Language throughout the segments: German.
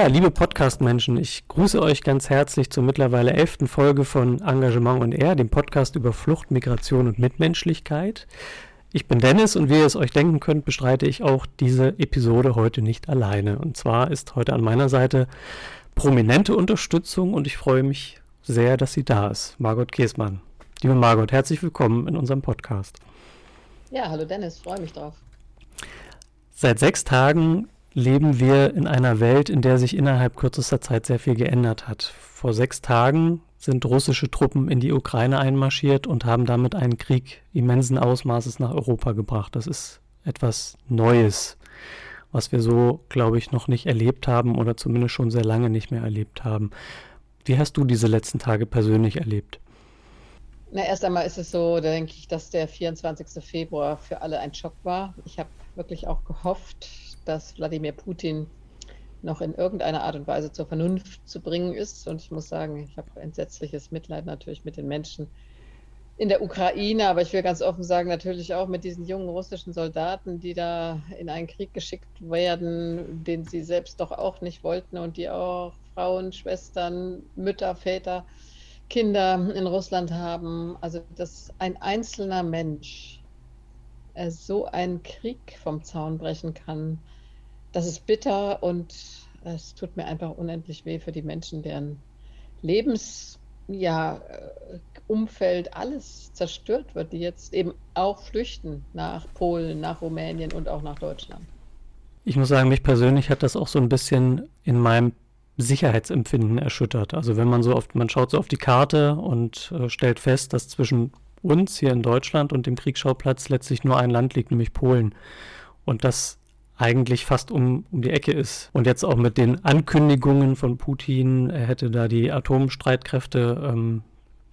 Ja, liebe Podcast-Menschen, ich grüße euch ganz herzlich zur mittlerweile elften Folge von Engagement und Air, dem Podcast über Flucht, Migration und Mitmenschlichkeit. Ich bin Dennis und wie ihr es euch denken könnt, bestreite ich auch diese Episode heute nicht alleine. Und zwar ist heute an meiner Seite prominente Unterstützung und ich freue mich sehr, dass sie da ist. Margot Käsmann. Liebe Margot, herzlich willkommen in unserem Podcast. Ja, hallo Dennis, freue mich drauf. Seit sechs Tagen leben wir in einer Welt, in der sich innerhalb kürzester Zeit sehr viel geändert hat. Vor sechs Tagen sind russische Truppen in die Ukraine einmarschiert und haben damit einen Krieg immensen Ausmaßes nach Europa gebracht. Das ist etwas Neues, was wir so, glaube ich, noch nicht erlebt haben oder zumindest schon sehr lange nicht mehr erlebt haben. Wie hast du diese letzten Tage persönlich erlebt? Na, erst einmal ist es so, da denke ich, dass der 24. Februar für alle ein Schock war. Ich habe wirklich auch gehofft, dass Wladimir Putin noch in irgendeiner Art und Weise zur Vernunft zu bringen ist. Und ich muss sagen, ich habe entsetzliches Mitleid natürlich mit den Menschen in der Ukraine, aber ich will ganz offen sagen, natürlich auch mit diesen jungen russischen Soldaten, die da in einen Krieg geschickt werden, den sie selbst doch auch nicht wollten und die auch Frauen, Schwestern, Mütter, Väter, Kinder in Russland haben. Also, dass ein einzelner Mensch äh, so einen Krieg vom Zaun brechen kann, das ist bitter und es tut mir einfach unendlich weh für die Menschen, deren Lebensumfeld, ja, äh, alles zerstört wird, die jetzt eben auch flüchten nach Polen, nach Rumänien und auch nach Deutschland. Ich muss sagen, mich persönlich hat das auch so ein bisschen in meinem Sicherheitsempfinden erschüttert. Also wenn man so oft, man schaut so auf die Karte und äh, stellt fest, dass zwischen uns hier in Deutschland und dem Kriegsschauplatz letztlich nur ein Land liegt, nämlich Polen. Und das eigentlich fast um, um die Ecke ist. Und jetzt auch mit den Ankündigungen von Putin, er hätte da die Atomstreitkräfte ähm,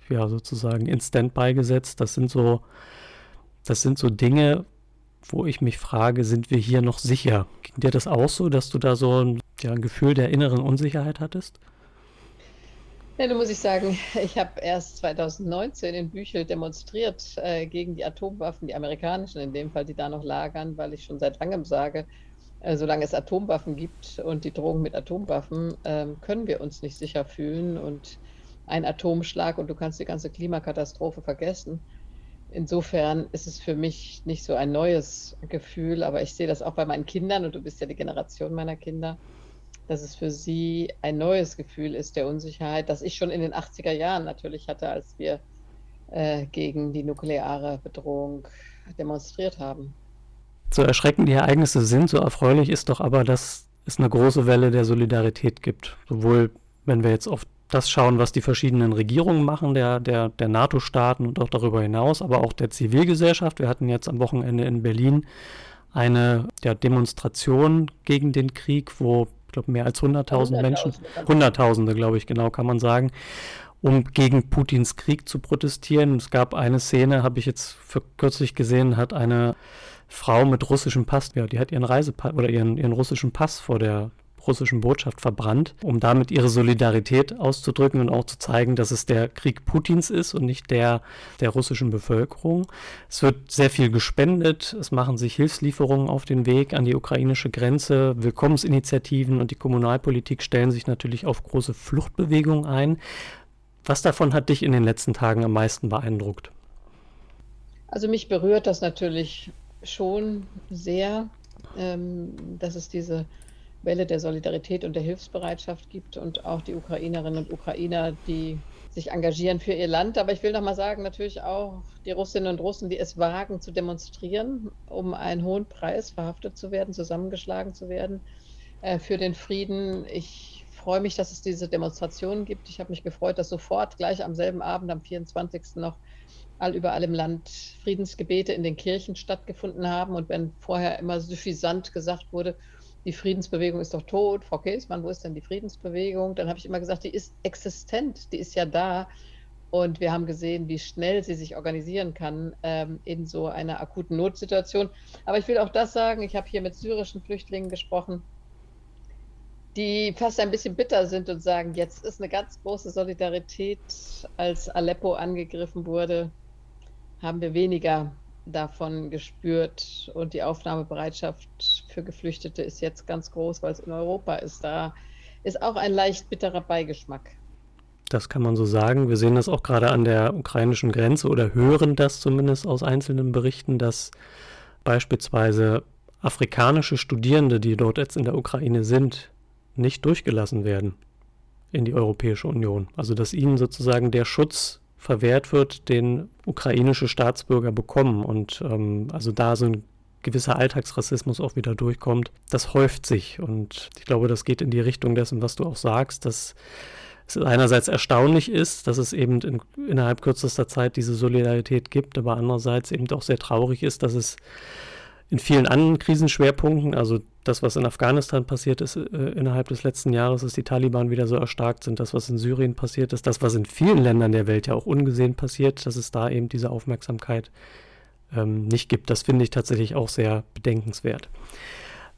ja sozusagen in Standby gesetzt. Das sind so, das sind so Dinge, wo ich mich frage, sind wir hier noch sicher? Ging dir das auch so, dass du da so ein, ja, ein Gefühl der inneren Unsicherheit hattest? Ja, da muss ich sagen, ich habe erst 2019 in Büchel demonstriert äh, gegen die Atomwaffen, die amerikanischen in dem Fall, die da noch lagern, weil ich schon seit langem sage, äh, solange es Atomwaffen gibt und die Drohung mit Atomwaffen, äh, können wir uns nicht sicher fühlen und ein Atomschlag und du kannst die ganze Klimakatastrophe vergessen. Insofern ist es für mich nicht so ein neues Gefühl, aber ich sehe das auch bei meinen Kindern und du bist ja die Generation meiner Kinder dass es für sie ein neues Gefühl ist der Unsicherheit, das ich schon in den 80er Jahren natürlich hatte, als wir äh, gegen die nukleare Bedrohung demonstriert haben. So erschreckend die Ereignisse sind, so erfreulich ist doch aber, dass es eine große Welle der Solidarität gibt. Sowohl, wenn wir jetzt auf das schauen, was die verschiedenen Regierungen machen, der, der, der NATO-Staaten und auch darüber hinaus, aber auch der Zivilgesellschaft. Wir hatten jetzt am Wochenende in Berlin eine ja, Demonstration gegen den Krieg, wo ich glaube, mehr als 100.000 Menschen, Hunderttausende, glaube ich, genau, kann man sagen, um gegen Putins Krieg zu protestieren. Es gab eine Szene, habe ich jetzt für kürzlich gesehen, hat eine Frau mit russischem Pass, ja, die hat ihren Reisepass oder ihren, ihren russischen Pass vor der russischen Botschaft verbrannt, um damit ihre Solidarität auszudrücken und auch zu zeigen, dass es der Krieg Putins ist und nicht der der russischen Bevölkerung. Es wird sehr viel gespendet, es machen sich Hilfslieferungen auf den Weg an die ukrainische Grenze, Willkommensinitiativen und die Kommunalpolitik stellen sich natürlich auf große Fluchtbewegungen ein. Was davon hat dich in den letzten Tagen am meisten beeindruckt? Also mich berührt das natürlich schon sehr, ähm, dass es diese Welle der Solidarität und der Hilfsbereitschaft gibt und auch die Ukrainerinnen und Ukrainer, die sich engagieren für ihr Land. Aber ich will noch mal sagen, natürlich auch die Russinnen und Russen, die es wagen zu demonstrieren, um einen hohen Preis verhaftet zu werden, zusammengeschlagen zu werden äh, für den Frieden. Ich freue mich, dass es diese Demonstrationen gibt. Ich habe mich gefreut, dass sofort gleich am selben Abend, am 24. noch all überall im Land Friedensgebete in den Kirchen stattgefunden haben. Und wenn vorher immer suffisant gesagt wurde, die Friedensbewegung ist doch tot. Frau Käsmann, wo ist denn die Friedensbewegung? Dann habe ich immer gesagt, die ist existent, die ist ja da. Und wir haben gesehen, wie schnell sie sich organisieren kann ähm, in so einer akuten Notsituation. Aber ich will auch das sagen, ich habe hier mit syrischen Flüchtlingen gesprochen, die fast ein bisschen bitter sind und sagen, jetzt ist eine ganz große Solidarität. Als Aleppo angegriffen wurde, haben wir weniger davon gespürt und die Aufnahmebereitschaft für Geflüchtete ist jetzt ganz groß, weil es in Europa ist. Da ist auch ein leicht bitterer Beigeschmack. Das kann man so sagen. Wir sehen das auch gerade an der ukrainischen Grenze oder hören das zumindest aus einzelnen Berichten, dass beispielsweise afrikanische Studierende, die dort jetzt in der Ukraine sind, nicht durchgelassen werden in die Europäische Union. Also dass ihnen sozusagen der Schutz verwehrt wird, den ukrainische Staatsbürger bekommen. Und ähm, also da ein gewisser Alltagsrassismus auch wieder durchkommt, das häuft sich. Und ich glaube, das geht in die Richtung dessen, was du auch sagst, dass es einerseits erstaunlich ist, dass es eben in, innerhalb kürzester Zeit diese Solidarität gibt, aber andererseits eben auch sehr traurig ist, dass es in vielen anderen Krisenschwerpunkten, also das, was in Afghanistan passiert ist äh, innerhalb des letzten Jahres, dass die Taliban wieder so erstarkt sind, das, was in Syrien passiert ist, das, was in vielen Ländern der Welt ja auch ungesehen passiert, dass es da eben diese Aufmerksamkeit ähm, nicht gibt. Das finde ich tatsächlich auch sehr bedenkenswert.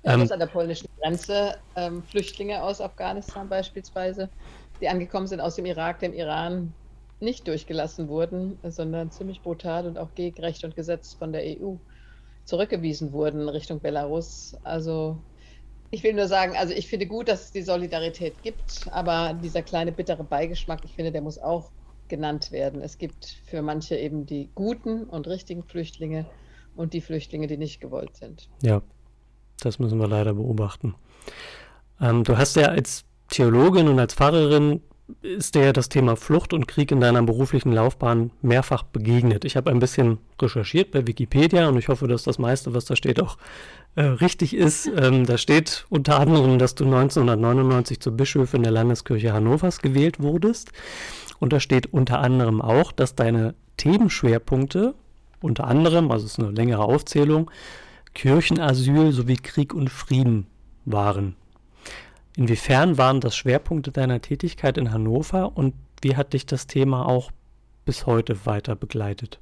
Ja, ähm, an der polnischen Grenze ähm, Flüchtlinge aus Afghanistan beispielsweise, die angekommen sind aus dem Irak, dem Iran, nicht durchgelassen wurden, sondern ziemlich brutal und auch gegen Recht und Gesetz von der EU zurückgewiesen wurden Richtung Belarus. Also ich will nur sagen, also ich finde gut, dass es die Solidarität gibt, aber dieser kleine bittere Beigeschmack, ich finde, der muss auch genannt werden. Es gibt für manche eben die guten und richtigen Flüchtlinge und die Flüchtlinge, die nicht gewollt sind. Ja, das müssen wir leider beobachten. Ähm, du hast ja als Theologin und als Pfarrerin ist dir das Thema Flucht und Krieg in deiner beruflichen Laufbahn mehrfach begegnet. Ich habe ein bisschen recherchiert bei Wikipedia und ich hoffe, dass das meiste, was da steht, auch äh, richtig ist. Ähm, da steht unter anderem, dass du 1999 zur Bischöfin der Landeskirche Hannovers gewählt wurdest. Und da steht unter anderem auch, dass deine Themenschwerpunkte, unter anderem, also es ist eine längere Aufzählung, Kirchenasyl sowie Krieg und Frieden waren. Inwiefern waren das Schwerpunkte deiner Tätigkeit in Hannover und wie hat dich das Thema auch bis heute weiter begleitet?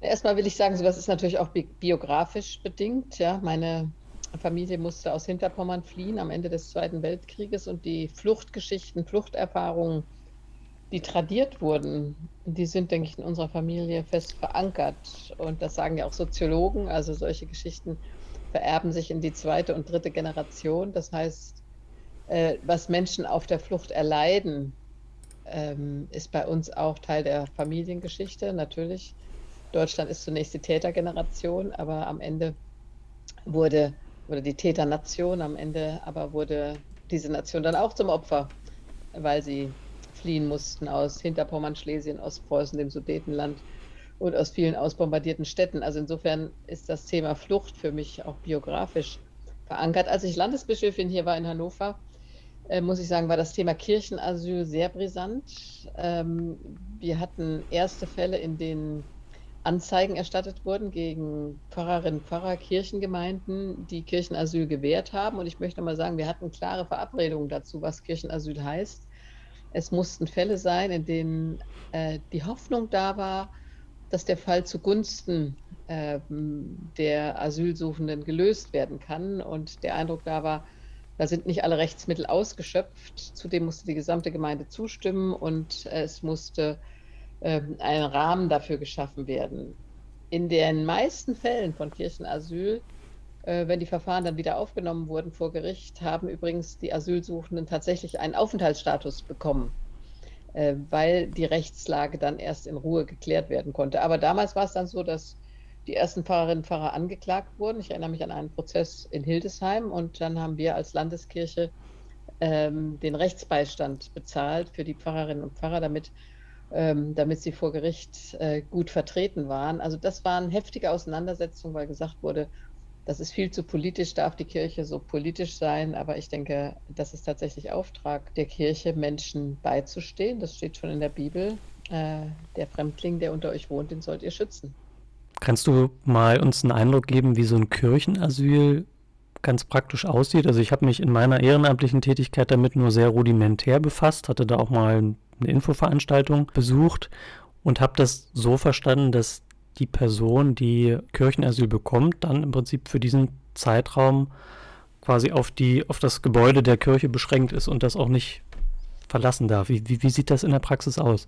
Erstmal will ich sagen, sowas ist natürlich auch bi biografisch bedingt. Ja, meine Familie musste aus Hinterpommern fliehen am Ende des Zweiten Weltkrieges und die Fluchtgeschichten, Fluchterfahrungen, die tradiert wurden, die sind, denke ich, in unserer Familie fest verankert. Und das sagen ja auch Soziologen. Also solche Geschichten vererben sich in die zweite und dritte Generation. Das heißt, äh, was Menschen auf der Flucht erleiden, ähm, ist bei uns auch Teil der Familiengeschichte, natürlich. Deutschland ist zunächst die Tätergeneration, aber am Ende wurde, oder die Täternation, am Ende aber wurde diese Nation dann auch zum Opfer, weil sie fliehen mussten aus Hinterpommern, Schlesien, Ostpreußen, dem Sudetenland und aus vielen ausbombardierten Städten. Also insofern ist das Thema Flucht für mich auch biografisch verankert. Als ich Landesbischöfin hier war in Hannover, äh, muss ich sagen, war das Thema Kirchenasyl sehr brisant. Ähm, wir hatten erste Fälle, in denen Anzeigen erstattet wurden gegen Pfarrerinnen, Pfarrer, Kirchengemeinden, die Kirchenasyl gewährt haben. Und ich möchte mal sagen, wir hatten klare Verabredungen dazu, was Kirchenasyl heißt. Es mussten Fälle sein, in denen äh, die Hoffnung da war, dass der Fall zugunsten äh, der Asylsuchenden gelöst werden kann. Und der Eindruck da war, da sind nicht alle Rechtsmittel ausgeschöpft. Zudem musste die gesamte Gemeinde zustimmen und es musste äh, ein Rahmen dafür geschaffen werden. In den meisten Fällen von Kirchenasyl, wenn die Verfahren dann wieder aufgenommen wurden vor Gericht, haben übrigens die Asylsuchenden tatsächlich einen Aufenthaltsstatus bekommen, äh, weil die Rechtslage dann erst in Ruhe geklärt werden konnte. Aber damals war es dann so, dass die ersten Pfarrerinnen und Pfarrer angeklagt wurden. Ich erinnere mich an einen Prozess in Hildesheim und dann haben wir als Landeskirche ähm, den Rechtsbeistand bezahlt für die Pfarrerinnen und Pfarrer, damit, ähm, damit sie vor Gericht äh, gut vertreten waren. Also das waren heftige Auseinandersetzungen, weil gesagt wurde, das ist viel zu politisch, darf die Kirche so politisch sein. Aber ich denke, das ist tatsächlich Auftrag der Kirche, Menschen beizustehen. Das steht schon in der Bibel. Äh, der Fremdling, der unter euch wohnt, den sollt ihr schützen. Kannst du mal uns einen Eindruck geben, wie so ein Kirchenasyl ganz praktisch aussieht? Also ich habe mich in meiner ehrenamtlichen Tätigkeit damit nur sehr rudimentär befasst, hatte da auch mal eine Infoveranstaltung besucht und habe das so verstanden, dass die Person, die Kirchenasyl bekommt, dann im Prinzip für diesen Zeitraum quasi auf die auf das Gebäude der Kirche beschränkt ist und das auch nicht verlassen darf. Wie, wie, wie sieht das in der Praxis aus?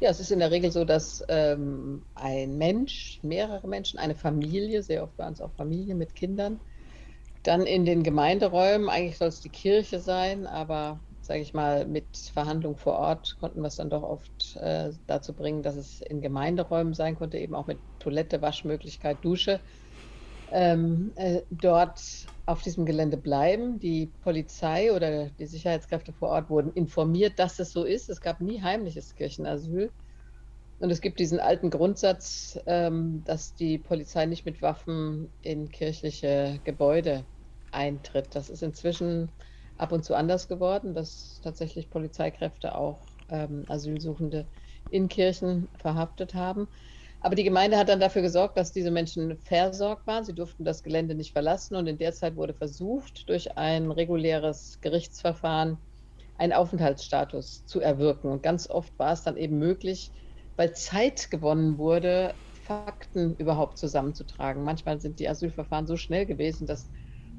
Ja, es ist in der Regel so, dass ähm, ein Mensch, mehrere Menschen, eine Familie, sehr oft waren es auch Familien mit Kindern, Dann in den Gemeinderäumen, eigentlich soll es die Kirche sein, aber sage ich mal, mit Verhandlungen vor Ort konnten wir es dann doch oft äh, dazu bringen, dass es in Gemeinderäumen sein konnte, eben auch mit Toilette, Waschmöglichkeit, Dusche. Ähm, äh, dort auf diesem Gelände bleiben. Die Polizei oder die Sicherheitskräfte vor Ort wurden informiert, dass es so ist. Es gab nie heimliches Kirchenasyl. Und es gibt diesen alten Grundsatz, ähm, dass die Polizei nicht mit Waffen in kirchliche Gebäude eintritt. Das ist inzwischen ab und zu anders geworden, dass tatsächlich Polizeikräfte auch ähm, Asylsuchende in Kirchen verhaftet haben. Aber die Gemeinde hat dann dafür gesorgt, dass diese Menschen versorgt waren. Sie durften das Gelände nicht verlassen und in der Zeit wurde versucht, durch ein reguläres Gerichtsverfahren einen Aufenthaltsstatus zu erwirken. Und ganz oft war es dann eben möglich, weil Zeit gewonnen wurde, Fakten überhaupt zusammenzutragen. Manchmal sind die Asylverfahren so schnell gewesen, dass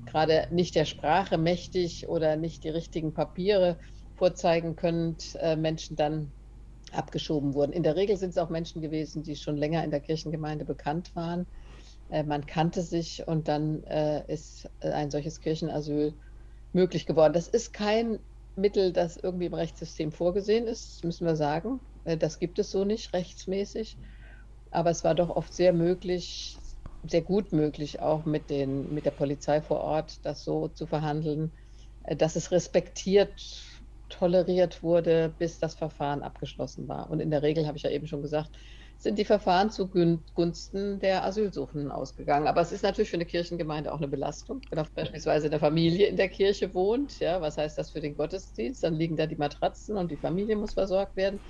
gerade nicht der Sprache mächtig oder nicht die richtigen Papiere vorzeigen können, äh, Menschen dann abgeschoben wurden. In der Regel sind es auch Menschen gewesen, die schon länger in der Kirchengemeinde bekannt waren. Äh, man kannte sich und dann äh, ist ein solches Kirchenasyl möglich geworden. Das ist kein Mittel, das irgendwie im Rechtssystem vorgesehen ist, müssen wir sagen. Das gibt es so nicht rechtsmäßig. Aber es war doch oft sehr möglich, sehr gut möglich, auch mit, den, mit der Polizei vor Ort das so zu verhandeln, äh, dass es respektiert, toleriert wurde, bis das Verfahren abgeschlossen war. Und in der Regel, habe ich ja eben schon gesagt, sind die Verfahren zugunsten der Asylsuchenden ausgegangen. Aber es ist natürlich für eine Kirchengemeinde auch eine Belastung, wenn auch beispielsweise eine Familie in der Kirche wohnt. Ja, was heißt das für den Gottesdienst? Dann liegen da die Matratzen und die Familie muss versorgt werden.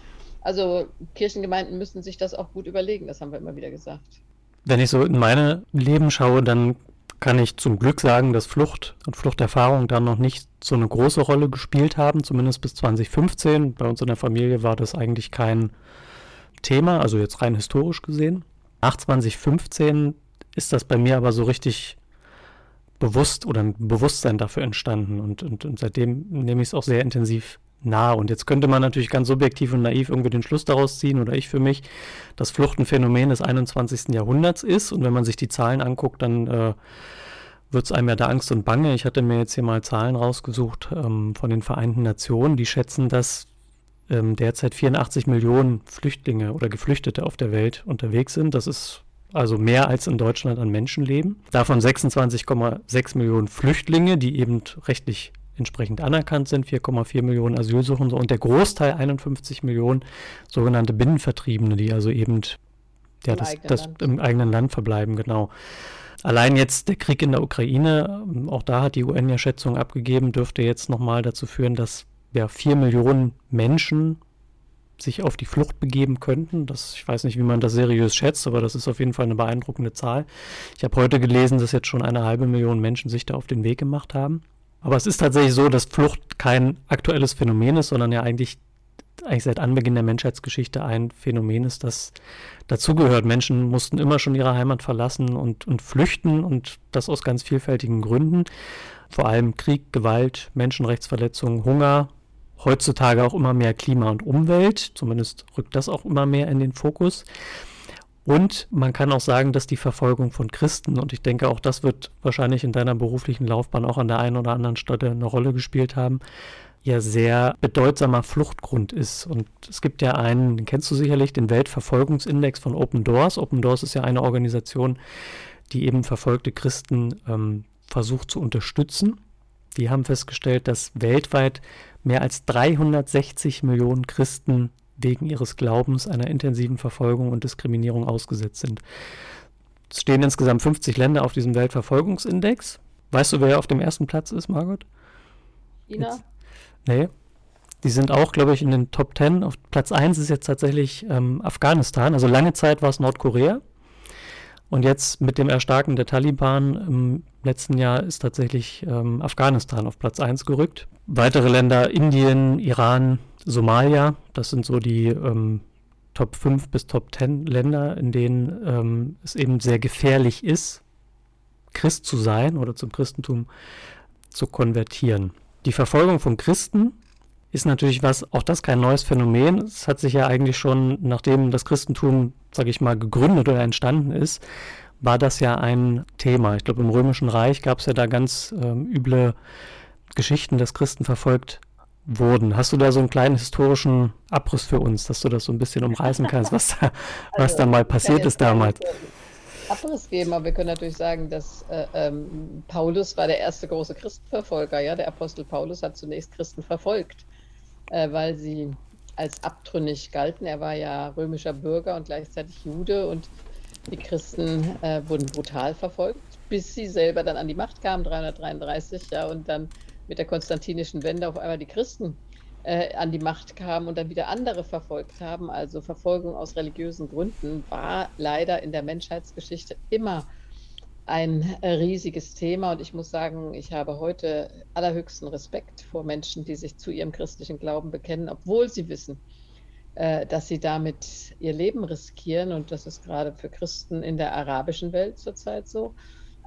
Also Kirchengemeinden müssen sich das auch gut überlegen, das haben wir immer wieder gesagt. Wenn ich so in meine Leben schaue, dann kann ich zum Glück sagen, dass Flucht und Fluchterfahrung da noch nicht so eine große Rolle gespielt haben, zumindest bis 2015. Bei uns in der Familie war das eigentlich kein Thema, also jetzt rein historisch gesehen. Nach 2015 ist das bei mir aber so richtig bewusst oder ein Bewusstsein dafür entstanden und, und, und seitdem nehme ich es auch sehr intensiv nah. Und jetzt könnte man natürlich ganz subjektiv und naiv irgendwie den Schluss daraus ziehen, oder ich für mich, dass Flucht ein Phänomen des 21. Jahrhunderts ist. Und wenn man sich die Zahlen anguckt, dann äh, wird es einem ja da Angst und Bange. Ich hatte mir jetzt hier mal Zahlen rausgesucht ähm, von den Vereinten Nationen, die schätzen, dass ähm, derzeit 84 Millionen Flüchtlinge oder Geflüchtete auf der Welt unterwegs sind. Das ist also mehr als in Deutschland an Menschen leben. Davon 26,6 Millionen Flüchtlinge, die eben rechtlich entsprechend anerkannt sind, 4,4 Millionen Asylsuchende und der Großteil 51 Millionen sogenannte Binnenvertriebene, die also eben ja, Im, das, eigenen das im eigenen Land verbleiben, genau. Allein jetzt der Krieg in der Ukraine, auch da hat die UN ja Schätzung abgegeben, dürfte jetzt nochmal dazu führen, dass ja, 4 Millionen Menschen sich auf die Flucht begeben könnten. Das, ich weiß nicht, wie man das seriös schätzt, aber das ist auf jeden Fall eine beeindruckende Zahl. Ich habe heute gelesen, dass jetzt schon eine halbe Million Menschen sich da auf den Weg gemacht haben. Aber es ist tatsächlich so, dass Flucht kein aktuelles Phänomen ist, sondern ja eigentlich, eigentlich seit Anbeginn der Menschheitsgeschichte ein Phänomen ist, das dazugehört. Menschen mussten immer schon ihre Heimat verlassen und, und flüchten und das aus ganz vielfältigen Gründen. Vor allem Krieg, Gewalt, Menschenrechtsverletzungen, Hunger, heutzutage auch immer mehr Klima und Umwelt. Zumindest rückt das auch immer mehr in den Fokus. Und man kann auch sagen, dass die Verfolgung von Christen, und ich denke auch das wird wahrscheinlich in deiner beruflichen Laufbahn auch an der einen oder anderen Stelle eine Rolle gespielt haben, ja sehr bedeutsamer Fluchtgrund ist. Und es gibt ja einen, den kennst du sicherlich, den Weltverfolgungsindex von Open Doors. Open Doors ist ja eine Organisation, die eben verfolgte Christen ähm, versucht zu unterstützen. Die haben festgestellt, dass weltweit mehr als 360 Millionen Christen wegen ihres Glaubens einer intensiven Verfolgung und Diskriminierung ausgesetzt sind. Es stehen insgesamt 50 Länder auf diesem Weltverfolgungsindex. Weißt du, wer auf dem ersten Platz ist, Margot? China? Jetzt, nee. Die sind auch, glaube ich, in den Top 10. Auf Platz 1 ist jetzt tatsächlich ähm, Afghanistan. Also lange Zeit war es Nordkorea. Und jetzt mit dem Erstarken der Taliban im letzten Jahr ist tatsächlich ähm, Afghanistan auf Platz 1 gerückt. Weitere Länder, Indien, Iran, Somalia, das sind so die ähm, Top 5 bis Top 10 Länder, in denen ähm, es eben sehr gefährlich ist, Christ zu sein oder zum Christentum zu konvertieren. Die Verfolgung von Christen ist natürlich was, auch das kein neues Phänomen. Es hat sich ja eigentlich schon, nachdem das Christentum, sage ich mal, gegründet oder entstanden ist, war das ja ein Thema. Ich glaube, im Römischen Reich gab es ja da ganz ähm, üble Geschichten, dass Christen verfolgt wurden. Hast du da so einen kleinen historischen Abriss für uns, dass du das so ein bisschen umreißen kannst, was da, was also, da mal passiert ist damals? Abriss geben, aber wir können natürlich sagen, dass äh, ähm, Paulus war der erste große Christenverfolger. Ja? Der Apostel Paulus hat zunächst Christen verfolgt, äh, weil sie als abtrünnig galten. Er war ja römischer Bürger und gleichzeitig Jude und die Christen äh, wurden brutal verfolgt, bis sie selber dann an die Macht kamen, 333, ja, und dann mit der konstantinischen Wende auf einmal die Christen äh, an die Macht kamen und dann wieder andere verfolgt haben. Also Verfolgung aus religiösen Gründen war leider in der Menschheitsgeschichte immer ein äh, riesiges Thema. Und ich muss sagen, ich habe heute allerhöchsten Respekt vor Menschen, die sich zu ihrem christlichen Glauben bekennen, obwohl sie wissen, äh, dass sie damit ihr Leben riskieren. Und das ist gerade für Christen in der arabischen Welt zurzeit so.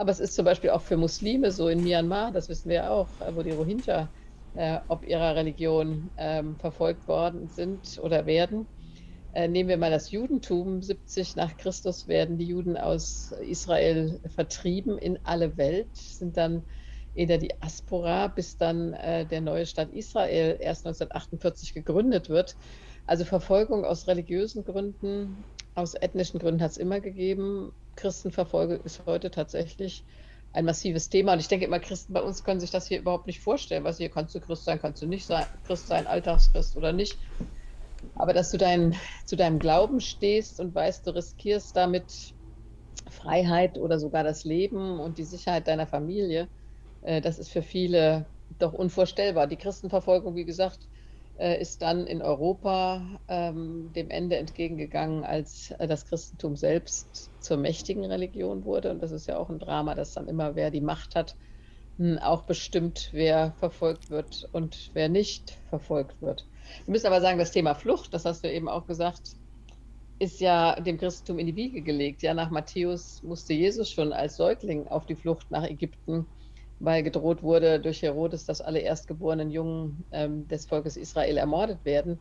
Aber es ist zum Beispiel auch für Muslime so in Myanmar, das wissen wir auch, äh, wo die Rohingya äh, ob ihrer Religion ähm, verfolgt worden sind oder werden. Äh, nehmen wir mal das Judentum. 70 nach Christus werden die Juden aus Israel vertrieben in alle Welt, sind dann in der Diaspora, bis dann äh, der neue Staat Israel erst 1948 gegründet wird. Also Verfolgung aus religiösen Gründen, aus ethnischen Gründen hat es immer gegeben. Christenverfolgung ist heute tatsächlich ein massives Thema. Und ich denke immer, Christen bei uns können sich das hier überhaupt nicht vorstellen. Was hier kannst du Christ sein, kannst du nicht sein, Christ sein, Alltagschrist oder nicht. Aber dass du dein, zu deinem Glauben stehst und weißt, du riskierst damit Freiheit oder sogar das Leben und die Sicherheit deiner Familie, äh, das ist für viele doch unvorstellbar. Die Christenverfolgung, wie gesagt, ist dann in Europa ähm, dem Ende entgegengegangen, als äh, das Christentum selbst zur mächtigen Religion wurde. Und das ist ja auch ein Drama, dass dann immer wer die Macht hat, hm, auch bestimmt, wer verfolgt wird und wer nicht verfolgt wird. Wir müssen aber sagen, das Thema Flucht, das hast du eben auch gesagt, ist ja dem Christentum in die Wiege gelegt. Ja, nach Matthäus musste Jesus schon als Säugling auf die Flucht nach Ägypten weil gedroht wurde durch Herodes, dass alle erstgeborenen Jungen ähm, des Volkes Israel ermordet werden.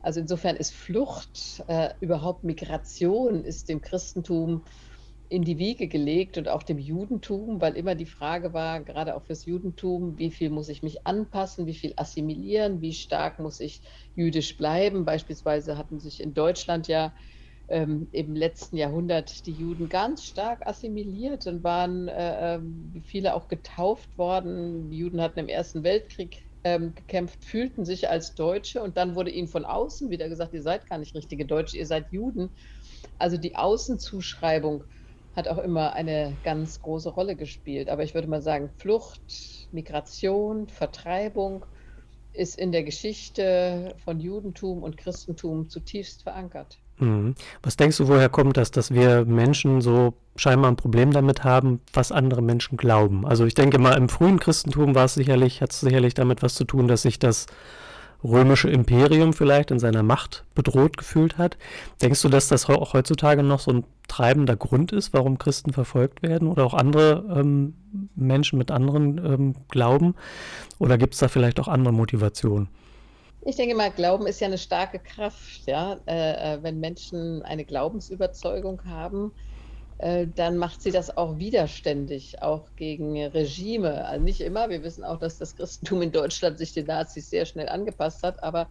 Also insofern ist Flucht, äh, überhaupt Migration, ist dem Christentum in die Wiege gelegt und auch dem Judentum, weil immer die Frage war, gerade auch fürs Judentum, wie viel muss ich mich anpassen, wie viel assimilieren, wie stark muss ich jüdisch bleiben. Beispielsweise hatten sich in Deutschland ja ähm, im letzten Jahrhundert die Juden ganz stark assimiliert und waren äh, wie viele auch getauft worden. Die Juden hatten im Ersten Weltkrieg ähm, gekämpft, fühlten sich als Deutsche und dann wurde ihnen von außen wieder gesagt, ihr seid gar nicht richtige Deutsche, ihr seid Juden. Also die Außenzuschreibung hat auch immer eine ganz große Rolle gespielt. Aber ich würde mal sagen, Flucht, Migration, Vertreibung ist in der Geschichte von Judentum und Christentum zutiefst verankert. Mhm. Was denkst du, woher kommt das, dass wir Menschen so scheinbar ein Problem damit haben, was andere Menschen glauben? Also ich denke mal, im frühen Christentum war es sicherlich, hat es sicherlich damit was zu tun, dass sich das römische Imperium vielleicht in seiner Macht bedroht gefühlt hat. Denkst du, dass das auch heutzutage noch so ein treibender Grund ist, warum Christen verfolgt werden oder auch andere ähm, Menschen mit anderen ähm, Glauben? Oder gibt es da vielleicht auch andere Motivationen? Ich denke mal, Glauben ist ja eine starke Kraft. Ja? Äh, äh, wenn Menschen eine Glaubensüberzeugung haben, äh, dann macht sie das auch widerständig, auch gegen Regime. Also nicht immer. Wir wissen auch, dass das Christentum in Deutschland sich den Nazis sehr schnell angepasst hat. Aber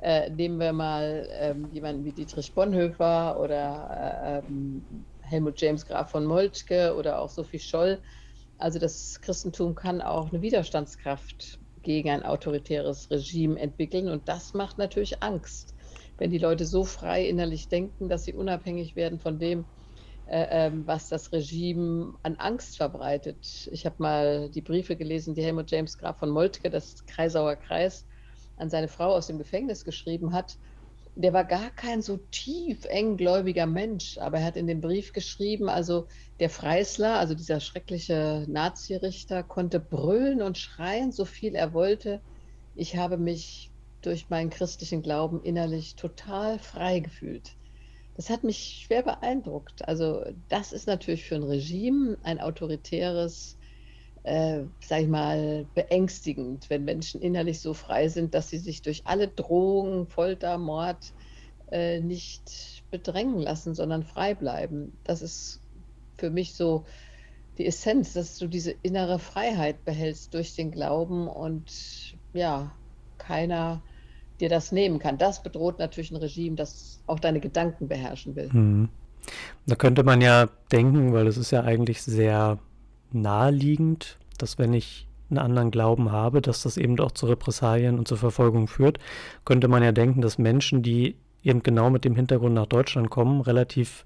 äh, nehmen wir mal ähm, jemanden wie Dietrich Bonhoeffer oder äh, ähm, Helmut James Graf von Moltke oder auch Sophie Scholl. Also das Christentum kann auch eine Widerstandskraft gegen ein autoritäres Regime entwickeln. Und das macht natürlich Angst, wenn die Leute so frei innerlich denken, dass sie unabhängig werden von dem, äh, äh, was das Regime an Angst verbreitet. Ich habe mal die Briefe gelesen, die Helmut James Graf von Moltke, das Kreisauer Kreis, an seine Frau aus dem Gefängnis geschrieben hat der war gar kein so tief enggläubiger Mensch, aber er hat in dem Brief geschrieben, also der Freisler, also dieser schreckliche Nazirichter, konnte brüllen und schreien, so viel er wollte. Ich habe mich durch meinen christlichen Glauben innerlich total frei gefühlt. Das hat mich schwer beeindruckt. Also das ist natürlich für ein Regime ein autoritäres äh, sag ich mal, beängstigend, wenn Menschen innerlich so frei sind, dass sie sich durch alle Drohungen, Folter, Mord äh, nicht bedrängen lassen, sondern frei bleiben. Das ist für mich so die Essenz, dass du diese innere Freiheit behältst durch den Glauben und ja, keiner dir das nehmen kann. Das bedroht natürlich ein Regime, das auch deine Gedanken beherrschen will. Mhm. Da könnte man ja denken, weil es ist ja eigentlich sehr naheliegend, dass wenn ich einen anderen Glauben habe, dass das eben auch zu Repressalien und zur Verfolgung führt, könnte man ja denken, dass Menschen, die eben genau mit dem Hintergrund nach Deutschland kommen, relativ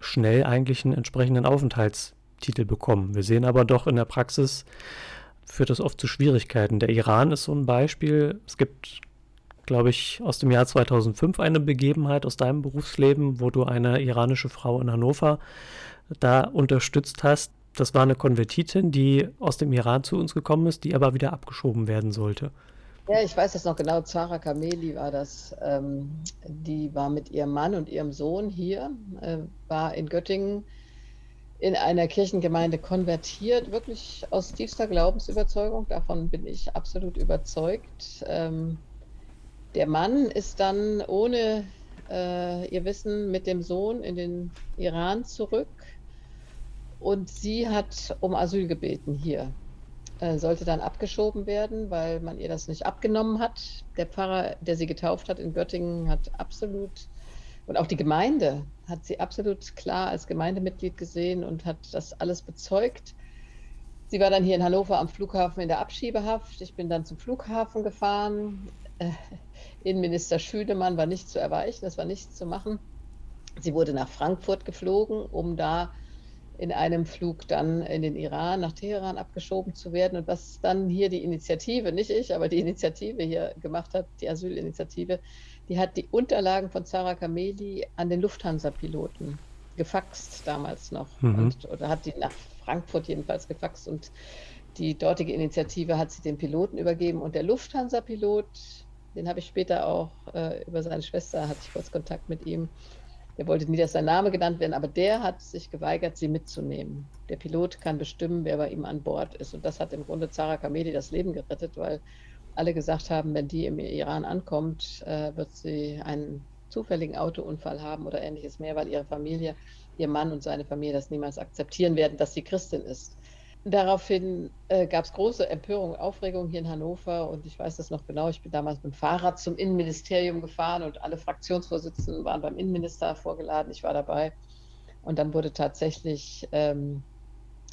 schnell eigentlich einen entsprechenden Aufenthaltstitel bekommen. Wir sehen aber doch in der Praxis, führt das oft zu Schwierigkeiten. Der Iran ist so ein Beispiel. Es gibt, glaube ich, aus dem Jahr 2005 eine Begebenheit aus deinem Berufsleben, wo du eine iranische Frau in Hannover da unterstützt hast. Das war eine Konvertitin, die aus dem Iran zu uns gekommen ist, die aber wieder abgeschoben werden sollte. Ja, ich weiß das noch genau. Zara Kameli war das. Ähm, die war mit ihrem Mann und ihrem Sohn hier, äh, war in Göttingen in einer Kirchengemeinde konvertiert, wirklich aus tiefster Glaubensüberzeugung. Davon bin ich absolut überzeugt. Ähm, der Mann ist dann ohne äh, ihr Wissen mit dem Sohn in den Iran zurück und sie hat um Asyl gebeten hier. Äh, sollte dann abgeschoben werden, weil man ihr das nicht abgenommen hat. Der Pfarrer, der sie getauft hat in Göttingen, hat absolut, und auch die Gemeinde hat sie absolut klar als Gemeindemitglied gesehen und hat das alles bezeugt. Sie war dann hier in Hannover am Flughafen in der Abschiebehaft. Ich bin dann zum Flughafen gefahren. Äh, Innenminister Schüdemann war nicht zu erweichen, das war nichts zu machen. Sie wurde nach Frankfurt geflogen, um da in einem Flug dann in den Iran, nach Teheran abgeschoben zu werden. Und was dann hier die Initiative, nicht ich, aber die Initiative hier gemacht hat, die Asylinitiative, die hat die Unterlagen von Zara Kameli an den Lufthansa-Piloten gefaxt damals noch. Mhm. Und, oder hat die nach Frankfurt jedenfalls gefaxt. Und die dortige Initiative hat sie den Piloten übergeben. Und der Lufthansa-Pilot, den habe ich später auch äh, über seine Schwester, hatte ich kurz Kontakt mit ihm, der wollte nie, dass sein Name genannt werden, aber der hat sich geweigert, sie mitzunehmen. Der Pilot kann bestimmen, wer bei ihm an Bord ist. Und das hat im Grunde Zara Kamedi das Leben gerettet, weil alle gesagt haben, wenn die im Iran ankommt, äh, wird sie einen zufälligen Autounfall haben oder ähnliches mehr, weil ihre Familie, ihr Mann und seine Familie das niemals akzeptieren werden, dass sie Christin ist. Daraufhin äh, gab es große Empörung, und Aufregung hier in Hannover und ich weiß das noch genau. Ich bin damals mit dem Fahrrad zum Innenministerium gefahren und alle Fraktionsvorsitzenden waren beim Innenminister vorgeladen. Ich war dabei und dann wurde tatsächlich ähm,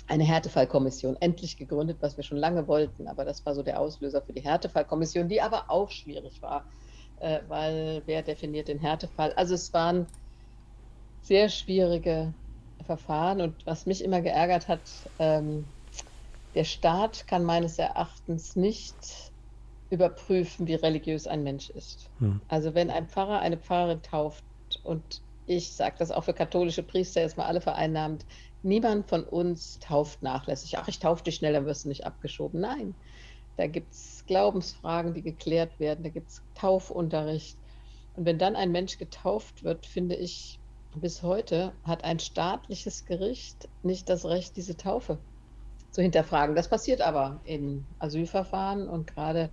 eine Härtefallkommission endlich gegründet, was wir schon lange wollten. Aber das war so der Auslöser für die Härtefallkommission, die aber auch schwierig war, äh, weil wer definiert den Härtefall? Also es waren sehr schwierige Verfahren und was mich immer geärgert hat, ähm, der Staat kann meines Erachtens nicht überprüfen, wie religiös ein Mensch ist. Hm. Also wenn ein Pfarrer eine Pfarrerin tauft und ich sage das auch für katholische Priester jetzt mal alle vereinnahmt, niemand von uns tauft nachlässig. Ach, ich taufe dich schnell, dann wirst du nicht abgeschoben. Nein, da gibt es Glaubensfragen, die geklärt werden, da gibt es Taufunterricht. Und wenn dann ein Mensch getauft wird, finde ich, bis heute hat ein staatliches Gericht nicht das Recht, diese Taufe zu hinterfragen. Das passiert aber in Asylverfahren und gerade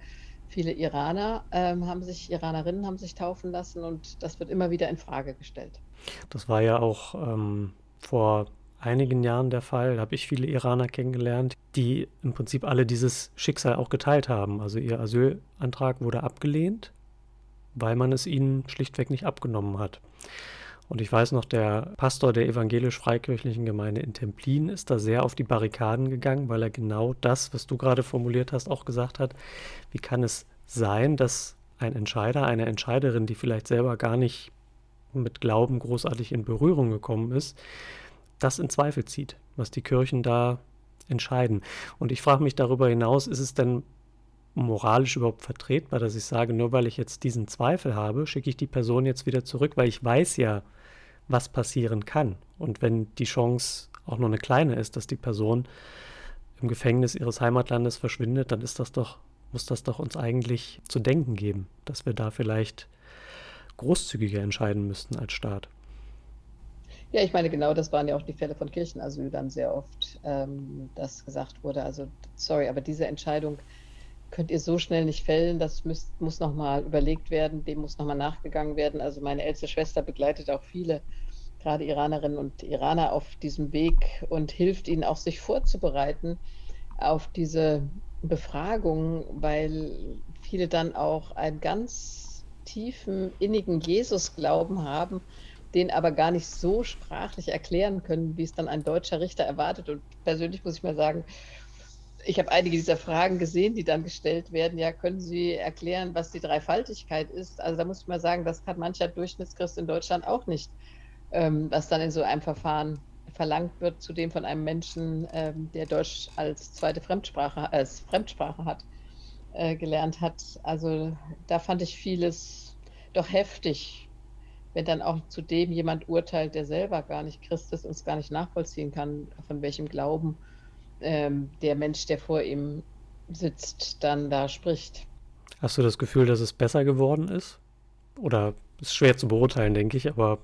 viele Iraner ähm, haben sich, Iranerinnen haben sich taufen lassen und das wird immer wieder in Frage gestellt. Das war ja auch ähm, vor einigen Jahren der Fall. Da habe ich viele Iraner kennengelernt, die im Prinzip alle dieses Schicksal auch geteilt haben. Also ihr Asylantrag wurde abgelehnt, weil man es ihnen schlichtweg nicht abgenommen hat. Und ich weiß noch, der Pastor der evangelisch-freikirchlichen Gemeinde in Templin ist da sehr auf die Barrikaden gegangen, weil er genau das, was du gerade formuliert hast, auch gesagt hat. Wie kann es sein, dass ein Entscheider, eine Entscheiderin, die vielleicht selber gar nicht mit Glauben großartig in Berührung gekommen ist, das in Zweifel zieht, was die Kirchen da entscheiden. Und ich frage mich darüber hinaus, ist es denn moralisch überhaupt vertretbar, dass ich sage, nur weil ich jetzt diesen Zweifel habe, schicke ich die Person jetzt wieder zurück, weil ich weiß ja, was passieren kann. Und wenn die Chance auch nur eine kleine ist, dass die Person im Gefängnis ihres Heimatlandes verschwindet, dann ist das doch, muss das doch uns eigentlich zu denken geben, dass wir da vielleicht großzügiger entscheiden müssten als Staat. Ja, ich meine, genau das waren ja auch die Fälle von Kirchenasyl dann sehr oft, ähm, dass gesagt wurde, also sorry, aber diese Entscheidung könnt ihr so schnell nicht fällen, das müsst, muss nochmal überlegt werden, dem muss nochmal nachgegangen werden. Also meine älteste Schwester begleitet auch viele gerade Iranerinnen und Iraner auf diesem Weg und hilft ihnen auch, sich vorzubereiten auf diese Befragung, weil viele dann auch einen ganz tiefen, innigen Jesus-Glauben haben, den aber gar nicht so sprachlich erklären können, wie es dann ein deutscher Richter erwartet. Und persönlich muss ich mal sagen, ich habe einige dieser Fragen gesehen, die dann gestellt werden. Ja, können Sie erklären, was die Dreifaltigkeit ist? Also da muss ich mal sagen, das kann mancher Durchschnittschrist in Deutschland auch nicht, ähm, was dann in so einem Verfahren verlangt wird, zudem von einem Menschen, ähm, der Deutsch als zweite Fremdsprache, als Fremdsprache hat, äh, gelernt hat. Also da fand ich vieles doch heftig, wenn dann auch zudem jemand urteilt, der selber gar nicht Christ ist und es gar nicht nachvollziehen kann, von welchem Glauben ähm, der Mensch, der vor ihm sitzt, dann da spricht. Hast du das Gefühl, dass es besser geworden ist? Oder ist schwer zu beurteilen, denke ich, aber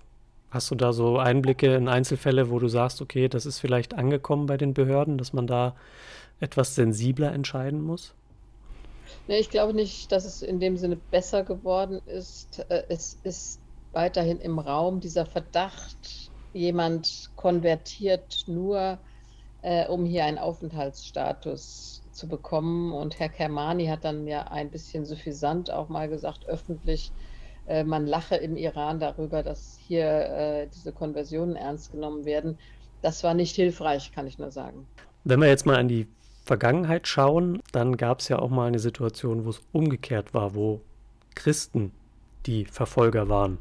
hast du da so Einblicke in Einzelfälle, wo du sagst, okay, das ist vielleicht angekommen bei den Behörden, dass man da etwas sensibler entscheiden muss? Nee, ich glaube nicht, dass es in dem Sinne besser geworden ist. Äh, es ist weiterhin im Raum dieser Verdacht, jemand konvertiert nur äh, um hier einen Aufenthaltsstatus zu bekommen. Und Herr Kermani hat dann ja ein bisschen suffisant auch mal gesagt, öffentlich, äh, man lache im Iran darüber, dass hier äh, diese Konversionen ernst genommen werden. Das war nicht hilfreich, kann ich nur sagen. Wenn wir jetzt mal an die Vergangenheit schauen, dann gab es ja auch mal eine Situation, wo es umgekehrt war, wo Christen die Verfolger waren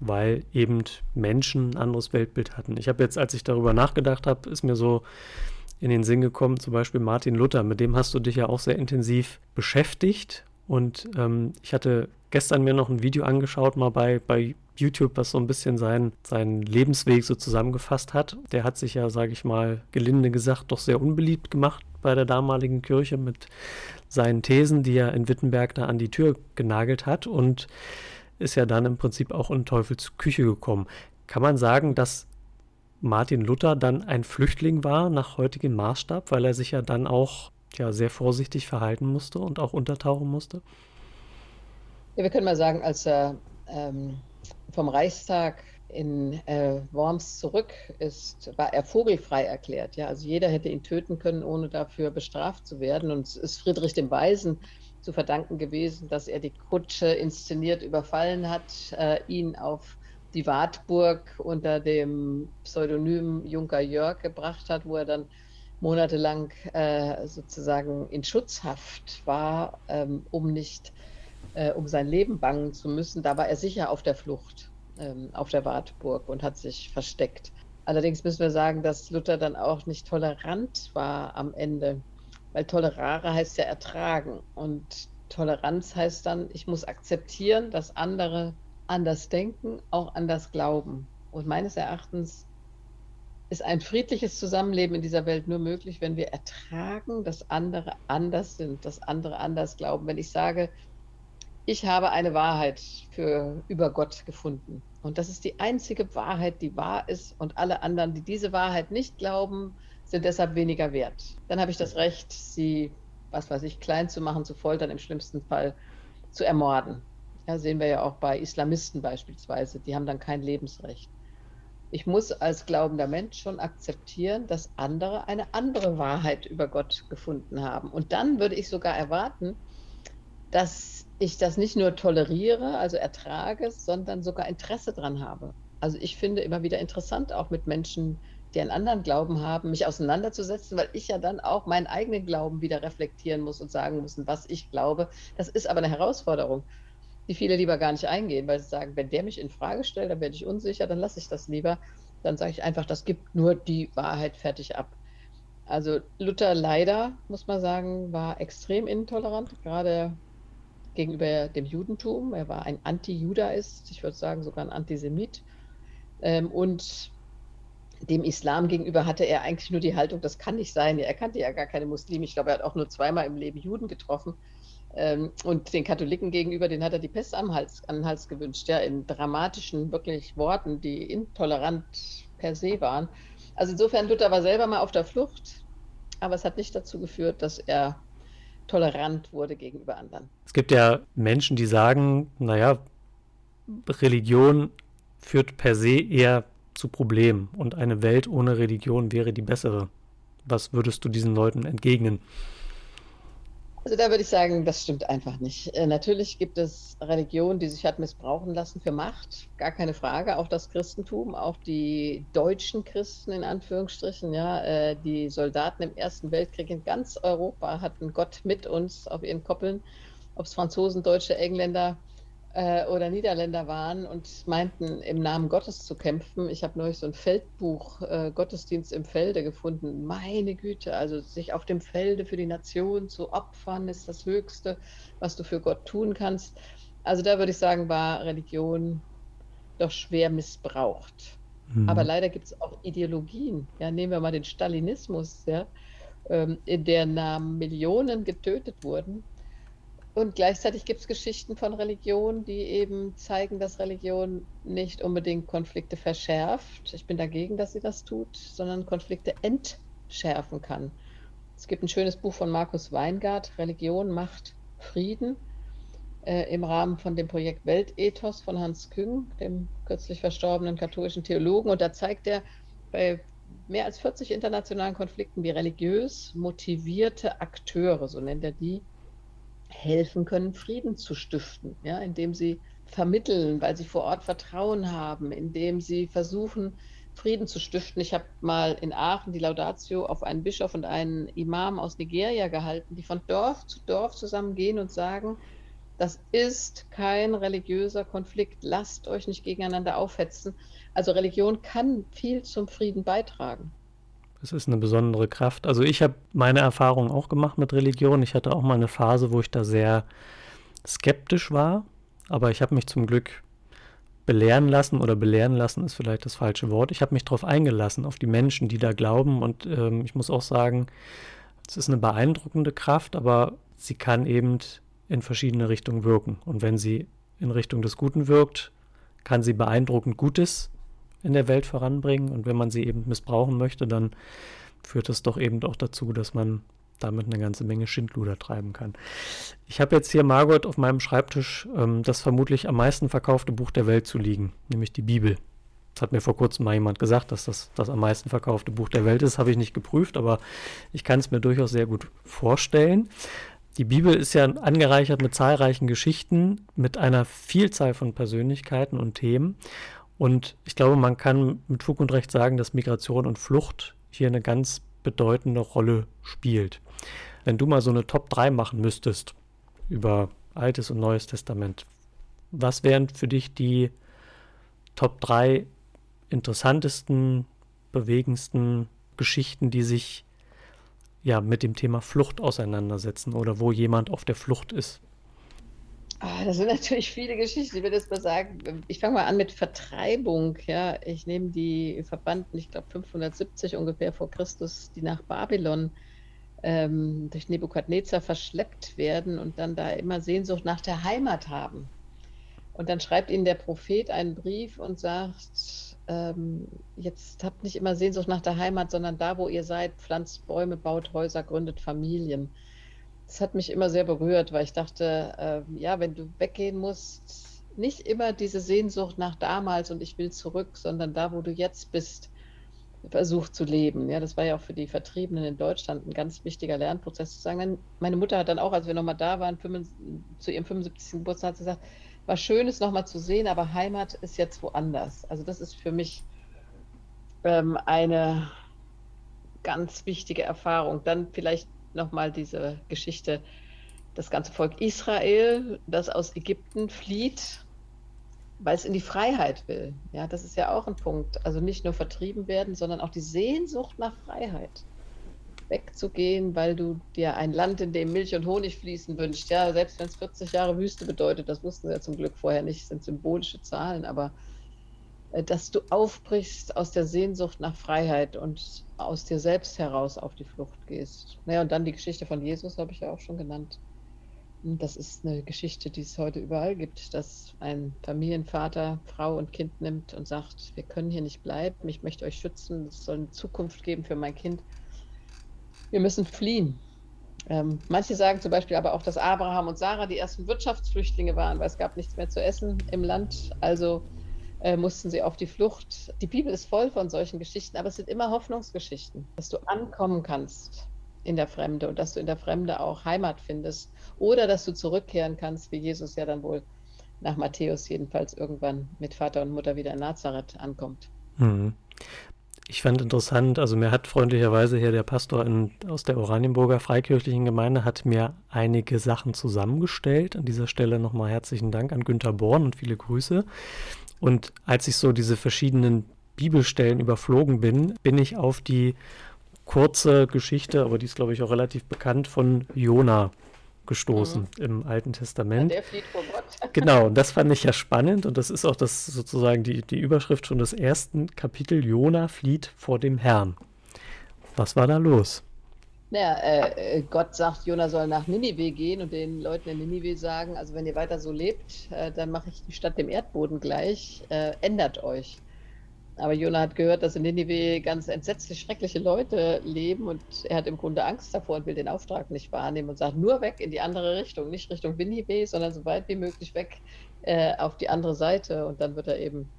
weil eben Menschen ein anderes Weltbild hatten. Ich habe jetzt, als ich darüber nachgedacht habe, ist mir so in den Sinn gekommen, zum Beispiel Martin Luther, mit dem hast du dich ja auch sehr intensiv beschäftigt. Und ähm, ich hatte gestern mir noch ein Video angeschaut, mal bei, bei YouTube, was so ein bisschen sein, seinen Lebensweg so zusammengefasst hat. Der hat sich ja, sage ich mal, gelinde gesagt, doch sehr unbeliebt gemacht bei der damaligen Kirche mit seinen Thesen, die er in Wittenberg da an die Tür genagelt hat. Und ist ja dann im Prinzip auch in Teufels Küche gekommen. Kann man sagen, dass Martin Luther dann ein Flüchtling war nach heutigem Maßstab, weil er sich ja dann auch ja, sehr vorsichtig verhalten musste und auch untertauchen musste? Ja, wir können mal sagen, als er ähm, vom Reichstag in äh, Worms zurück ist, war er vogelfrei erklärt. Ja? Also jeder hätte ihn töten können, ohne dafür bestraft zu werden. Und es ist Friedrich dem Weisen zu verdanken gewesen, dass er die Kutsche inszeniert überfallen hat, äh, ihn auf die Wartburg unter dem Pseudonym Junker Jörg gebracht hat, wo er dann monatelang äh, sozusagen in Schutzhaft war, ähm, um nicht äh, um sein Leben bangen zu müssen. Da war er sicher auf der Flucht ähm, auf der Wartburg und hat sich versteckt. Allerdings müssen wir sagen, dass Luther dann auch nicht tolerant war am Ende weil tolerare heißt ja ertragen und Toleranz heißt dann, ich muss akzeptieren, dass andere anders denken, auch anders glauben. Und meines Erachtens ist ein friedliches Zusammenleben in dieser Welt nur möglich, wenn wir ertragen, dass andere anders sind, dass andere anders glauben. Wenn ich sage, ich habe eine Wahrheit für über Gott gefunden und das ist die einzige Wahrheit, die wahr ist und alle anderen, die diese Wahrheit nicht glauben, sind deshalb weniger wert. Dann habe ich das Recht, sie, was weiß ich, klein zu machen, zu foltern, im schlimmsten Fall zu ermorden. Ja, sehen wir ja auch bei Islamisten beispielsweise, die haben dann kein Lebensrecht. Ich muss als glaubender Mensch schon akzeptieren, dass andere eine andere Wahrheit über Gott gefunden haben. Und dann würde ich sogar erwarten, dass ich das nicht nur toleriere, also ertrage, sondern sogar Interesse daran habe. Also ich finde immer wieder interessant, auch mit Menschen die einen anderen Glauben haben, mich auseinanderzusetzen, weil ich ja dann auch meinen eigenen Glauben wieder reflektieren muss und sagen muss, was ich glaube. Das ist aber eine Herausforderung, die viele lieber gar nicht eingehen, weil sie sagen, wenn der mich in Frage stellt, dann werde ich unsicher, dann lasse ich das lieber. Dann sage ich einfach, das gibt nur die Wahrheit fertig ab. Also Luther leider, muss man sagen, war extrem intolerant, gerade gegenüber dem Judentum. Er war ein Anti-Judaist, ich würde sagen sogar ein Antisemit. Ähm, und dem Islam gegenüber hatte er eigentlich nur die Haltung, das kann nicht sein. Er kannte ja gar keine Muslime. Ich glaube, er hat auch nur zweimal im Leben Juden getroffen. Ähm, und den Katholiken gegenüber, den hat er die Pest am Hals, an Hals gewünscht, ja, in dramatischen, wirklich Worten, die intolerant per se waren. Also insofern, Luther war selber mal auf der Flucht, aber es hat nicht dazu geführt, dass er tolerant wurde gegenüber anderen. Es gibt ja Menschen, die sagen, naja, Religion führt per se eher zu Problemen und eine Welt ohne Religion wäre die bessere. Was würdest du diesen Leuten entgegnen? Also da würde ich sagen, das stimmt einfach nicht. Äh, natürlich gibt es Religionen, die sich hat missbrauchen lassen für Macht, gar keine Frage. Auch das Christentum, auch die deutschen Christen in Anführungsstrichen, ja, äh, die Soldaten im Ersten Weltkrieg in ganz Europa hatten Gott mit uns auf ihren Koppeln, ob es Franzosen, Deutsche, Engländer, äh, oder Niederländer waren und meinten, im Namen Gottes zu kämpfen. Ich habe neulich so ein Feldbuch äh, Gottesdienst im Felde gefunden. Meine Güte, also sich auf dem Felde für die Nation zu opfern, ist das Höchste, was du für Gott tun kannst. Also da würde ich sagen, war Religion doch schwer missbraucht. Mhm. Aber leider gibt es auch Ideologien. Ja, nehmen wir mal den Stalinismus, ja, ähm, in der Namen Millionen getötet wurden und gleichzeitig gibt es Geschichten von Religion, die eben zeigen, dass Religion nicht unbedingt Konflikte verschärft. Ich bin dagegen, dass sie das tut, sondern Konflikte entschärfen kann. Es gibt ein schönes Buch von Markus Weingart, Religion macht Frieden, äh, im Rahmen von dem Projekt Weltethos von Hans Küng, dem kürzlich verstorbenen katholischen Theologen. Und da zeigt er bei mehr als 40 internationalen Konflikten, wie religiös motivierte Akteure, so nennt er die, helfen können, Frieden zu stiften, ja, indem sie vermitteln, weil sie vor Ort Vertrauen haben, indem sie versuchen, Frieden zu stiften. Ich habe mal in Aachen die Laudatio auf einen Bischof und einen Imam aus Nigeria gehalten, die von Dorf zu Dorf zusammengehen und sagen, das ist kein religiöser Konflikt, lasst euch nicht gegeneinander aufhetzen. Also Religion kann viel zum Frieden beitragen. Es ist eine besondere Kraft. Also ich habe meine Erfahrungen auch gemacht mit Religion. Ich hatte auch mal eine Phase, wo ich da sehr skeptisch war, aber ich habe mich zum Glück belehren lassen oder belehren lassen ist vielleicht das falsche Wort. Ich habe mich darauf eingelassen, auf die Menschen, die da glauben und ähm, ich muss auch sagen, es ist eine beeindruckende Kraft, aber sie kann eben in verschiedene Richtungen wirken. Und wenn sie in Richtung des Guten wirkt, kann sie beeindruckend Gutes in der Welt voranbringen. Und wenn man sie eben missbrauchen möchte, dann führt es doch eben auch dazu, dass man damit eine ganze Menge Schindluder treiben kann. Ich habe jetzt hier Margot auf meinem Schreibtisch ähm, das vermutlich am meisten verkaufte Buch der Welt zu liegen, nämlich die Bibel. Das hat mir vor kurzem mal jemand gesagt, dass das das am meisten verkaufte Buch der Welt ist. Habe ich nicht geprüft, aber ich kann es mir durchaus sehr gut vorstellen. Die Bibel ist ja angereichert mit zahlreichen Geschichten, mit einer Vielzahl von Persönlichkeiten und Themen. Und ich glaube, man kann mit Fug und Recht sagen, dass Migration und Flucht hier eine ganz bedeutende Rolle spielt. Wenn du mal so eine Top 3 machen müsstest über Altes und Neues Testament, was wären für dich die Top 3 interessantesten, bewegendsten Geschichten, die sich ja mit dem Thema Flucht auseinandersetzen oder wo jemand auf der Flucht ist? Oh, das sind natürlich viele Geschichten. Ich würde jetzt mal sagen, ich fange mal an mit Vertreibung. Ja, ich nehme die Verbannten, ich glaube 570 ungefähr vor Christus, die nach Babylon ähm, durch Nebukadnezar verschleppt werden und dann da immer Sehnsucht nach der Heimat haben. Und dann schreibt ihnen der Prophet einen Brief und sagt, ähm, jetzt habt nicht immer Sehnsucht nach der Heimat, sondern da, wo ihr seid, pflanzt Bäume, baut Häuser, gründet Familien das hat mich immer sehr berührt, weil ich dachte, äh, ja, wenn du weggehen musst, nicht immer diese Sehnsucht nach damals und ich will zurück, sondern da, wo du jetzt bist, versuch zu leben. Ja, das war ja auch für die Vertriebenen in Deutschland ein ganz wichtiger Lernprozess zu sagen. Meine Mutter hat dann auch, als wir nochmal da waren, zu ihrem 75. Geburtstag, hat sie gesagt, war schön, es nochmal zu sehen, aber Heimat ist jetzt woanders. Also das ist für mich ähm, eine ganz wichtige Erfahrung. Dann vielleicht nochmal diese Geschichte, das ganze Volk Israel, das aus Ägypten flieht, weil es in die Freiheit will. Ja, das ist ja auch ein Punkt. Also nicht nur vertrieben werden, sondern auch die Sehnsucht nach Freiheit. Wegzugehen, weil du dir ein Land, in dem Milch und Honig fließen wünscht. Ja, selbst wenn es 40 Jahre Wüste bedeutet, das wussten sie ja zum Glück vorher nicht, sind symbolische Zahlen, aber dass du aufbrichst aus der Sehnsucht nach Freiheit und aus dir selbst heraus auf die Flucht gehst. Naja, und dann die Geschichte von Jesus habe ich ja auch schon genannt. Das ist eine Geschichte, die es heute überall gibt, dass ein Familienvater Frau und Kind nimmt und sagt, wir können hier nicht bleiben, ich möchte euch schützen, es soll eine Zukunft geben für mein Kind. Wir müssen fliehen. Ähm, manche sagen zum Beispiel aber auch, dass Abraham und Sarah die ersten Wirtschaftsflüchtlinge waren, weil es gab nichts mehr zu essen im Land. Also äh, mussten sie auf die Flucht. Die Bibel ist voll von solchen Geschichten, aber es sind immer Hoffnungsgeschichten, dass du ankommen kannst in der Fremde und dass du in der Fremde auch Heimat findest oder dass du zurückkehren kannst, wie Jesus ja dann wohl nach Matthäus jedenfalls irgendwann mit Vater und Mutter wieder in Nazareth ankommt. Mhm. Ich fand interessant, also mir hat freundlicherweise hier der Pastor in, aus der Oranienburger Freikirchlichen Gemeinde hat mir einige Sachen zusammengestellt. An dieser Stelle nochmal herzlichen Dank an Günter Born und viele Grüße. Und als ich so diese verschiedenen Bibelstellen überflogen bin, bin ich auf die kurze Geschichte, aber die ist, glaube ich, auch relativ bekannt, von Jona gestoßen mhm. im Alten Testament. Ja, der flieht vor Gott. genau, und das fand ich ja spannend und das ist auch das sozusagen die, die Überschrift schon des ersten Kapitel. Jona flieht vor dem Herrn. Was war da los? Naja, äh, Gott sagt, Jona soll nach Ninive gehen und den Leuten in Ninive sagen, also wenn ihr weiter so lebt, äh, dann mache ich die Stadt dem Erdboden gleich, äh, ändert euch. Aber Jona hat gehört, dass in Ninive ganz entsetzlich schreckliche Leute leben und er hat im Grunde Angst davor und will den Auftrag nicht wahrnehmen und sagt nur weg in die andere Richtung, nicht Richtung Ninive, sondern so weit wie möglich weg äh, auf die andere Seite. Und dann wird er eben,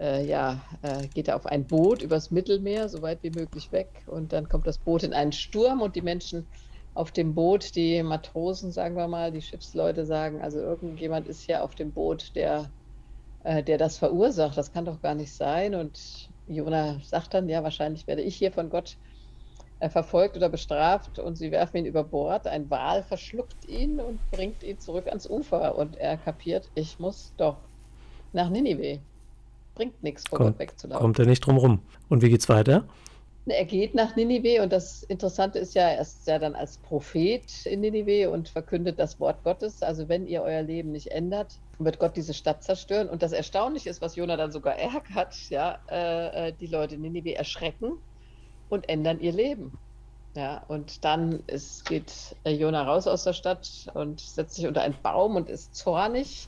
äh, ja, äh, geht er auf ein Boot übers Mittelmeer, so weit wie möglich weg. Und dann kommt das Boot in einen Sturm und die Menschen auf dem Boot, die Matrosen, sagen wir mal, die Schiffsleute sagen, also irgendjemand ist hier auf dem Boot, der äh, der das verursacht. Das kann doch gar nicht sein. Und Jona sagt dann, ja, wahrscheinlich werde ich hier von Gott äh, verfolgt oder bestraft und sie werfen ihn über Bord. Ein Wal verschluckt ihn und bringt ihn zurück ans Ufer und er kapiert, ich muss doch nach Ninive. Bringt nichts, vor Gott wegzulaufen. Kommt er nicht drum rum. Und wie geht's weiter? Er geht nach Ninive und das Interessante ist ja, er ist ja dann als Prophet in Ninive und verkündet das Wort Gottes. Also wenn ihr euer Leben nicht ändert, wird Gott diese Stadt zerstören. Und das Erstaunliche ist, was Jona dann sogar ärgert, ja, äh, äh, die Leute in Ninive erschrecken und ändern ihr Leben. Ja, und dann ist, geht Jona raus aus der Stadt und setzt sich unter einen Baum und ist zornig.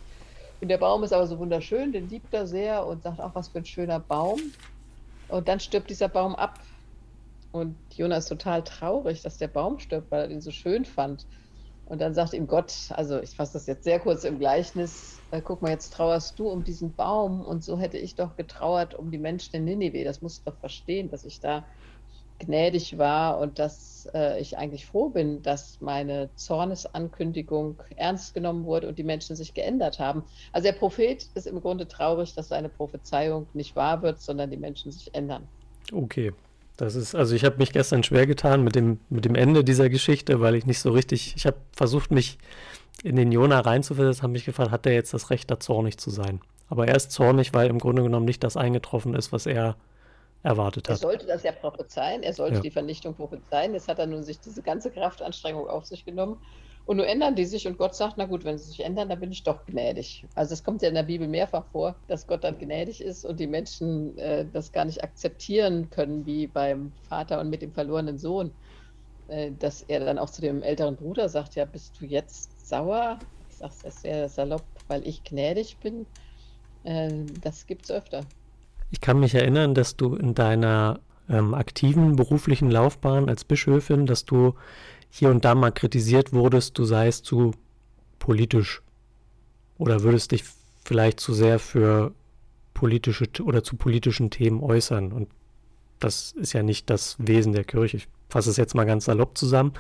Und der Baum ist aber so wunderschön, den liebt er sehr und sagt auch, was für ein schöner Baum. Und dann stirbt dieser Baum ab und Jona ist total traurig, dass der Baum stirbt, weil er ihn so schön fand. Und dann sagt ihm Gott, also ich fasse das jetzt sehr kurz im Gleichnis, äh, guck mal, jetzt trauerst du um diesen Baum und so hätte ich doch getrauert um die Menschen in Ninive. Das musst du doch verstehen, dass ich da gnädig war und dass äh, ich eigentlich froh bin, dass meine Zornesankündigung ernst genommen wurde und die Menschen sich geändert haben. Also der Prophet ist im Grunde traurig, dass seine Prophezeiung nicht wahr wird, sondern die Menschen sich ändern. Okay, das ist, also ich habe mich gestern schwer getan mit dem, mit dem Ende dieser Geschichte, weil ich nicht so richtig, ich habe versucht, mich in den Jona reinzuversetzen, habe mich gefragt, hat er jetzt das Recht, da zornig zu sein? Aber er ist zornig, weil im Grunde genommen nicht das eingetroffen ist, was er erwartet hat. Er sollte das ja prophezeien, er sollte ja. die Vernichtung prophezeien. Jetzt hat er nun sich diese ganze Kraftanstrengung auf sich genommen und nun ändern die sich und Gott sagt, na gut, wenn sie sich ändern, dann bin ich doch gnädig. Also es kommt ja in der Bibel mehrfach vor, dass Gott dann gnädig ist und die Menschen äh, das gar nicht akzeptieren können, wie beim Vater und mit dem verlorenen Sohn. Äh, dass er dann auch zu dem älteren Bruder sagt, ja, bist du jetzt sauer? Ich sage es sehr salopp, weil ich gnädig bin. Äh, das gibt es öfter. Ich kann mich erinnern, dass du in deiner ähm, aktiven beruflichen Laufbahn als Bischöfin, dass du hier und da mal kritisiert wurdest, du seist zu politisch oder würdest dich vielleicht zu sehr für politische oder zu politischen Themen äußern. Und das ist ja nicht das Wesen der Kirche. Ich fasse es jetzt mal ganz salopp zusammen.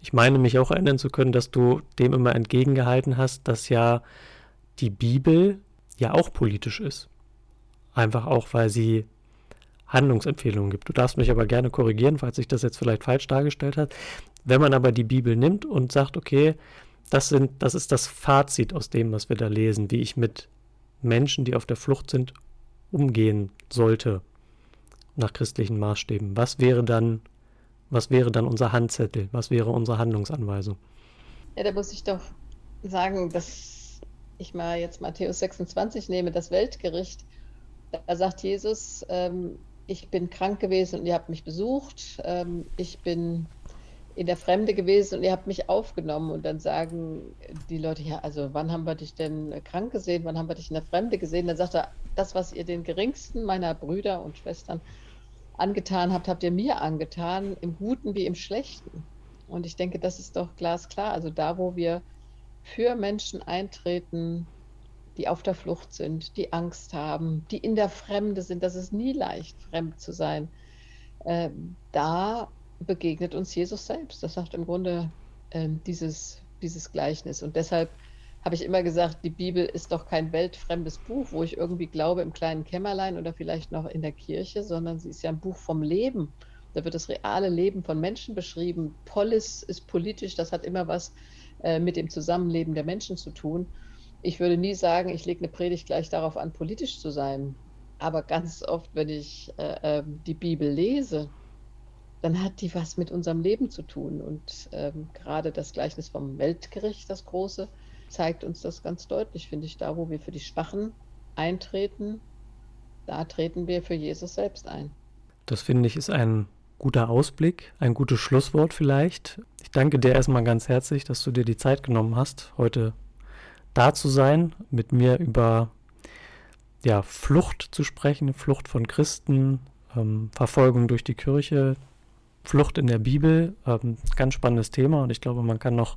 Ich meine mich auch erinnern zu können, dass du dem immer entgegengehalten hast, dass ja die Bibel ja auch politisch ist. Einfach auch, weil sie Handlungsempfehlungen gibt. Du darfst mich aber gerne korrigieren, falls ich das jetzt vielleicht falsch dargestellt habe. Wenn man aber die Bibel nimmt und sagt, okay, das, sind, das ist das Fazit aus dem, was wir da lesen, wie ich mit Menschen, die auf der Flucht sind, umgehen sollte nach christlichen Maßstäben. Was wäre dann, was wäre dann unser Handzettel? Was wäre unsere Handlungsanweisung? Ja, da muss ich doch sagen, dass ich mal jetzt Matthäus 26 nehme, das Weltgericht. Da sagt Jesus, ähm, ich bin krank gewesen und ihr habt mich besucht. Ähm, ich bin in der Fremde gewesen und ihr habt mich aufgenommen. Und dann sagen die Leute, ja, also wann haben wir dich denn krank gesehen? Wann haben wir dich in der Fremde gesehen? Dann sagt er, das, was ihr den geringsten meiner Brüder und Schwestern angetan habt, habt ihr mir angetan, im Guten wie im Schlechten. Und ich denke, das ist doch glasklar. Also da, wo wir für Menschen eintreten, die auf der Flucht sind, die Angst haben, die in der Fremde sind. Das ist nie leicht, fremd zu sein. Äh, da begegnet uns Jesus selbst. Das sagt im Grunde äh, dieses, dieses Gleichnis. Und deshalb habe ich immer gesagt, die Bibel ist doch kein weltfremdes Buch, wo ich irgendwie glaube im kleinen Kämmerlein oder vielleicht noch in der Kirche, sondern sie ist ja ein Buch vom Leben. Da wird das reale Leben von Menschen beschrieben. Polis ist politisch, das hat immer was äh, mit dem Zusammenleben der Menschen zu tun. Ich würde nie sagen, ich lege eine Predigt gleich darauf an, politisch zu sein. Aber ganz oft, wenn ich äh, äh, die Bibel lese, dann hat die was mit unserem Leben zu tun. Und ähm, gerade das Gleichnis vom Weltgericht, das große, zeigt uns das ganz deutlich, finde ich, da, wo wir für die Schwachen eintreten, da treten wir für Jesus selbst ein. Das finde ich ist ein guter Ausblick, ein gutes Schlusswort vielleicht. Ich danke dir erstmal ganz herzlich, dass du dir die Zeit genommen hast, heute da zu sein, mit mir über ja, Flucht zu sprechen, Flucht von Christen, ähm, Verfolgung durch die Kirche, Flucht in der Bibel. Ähm, ganz spannendes Thema und ich glaube, man kann noch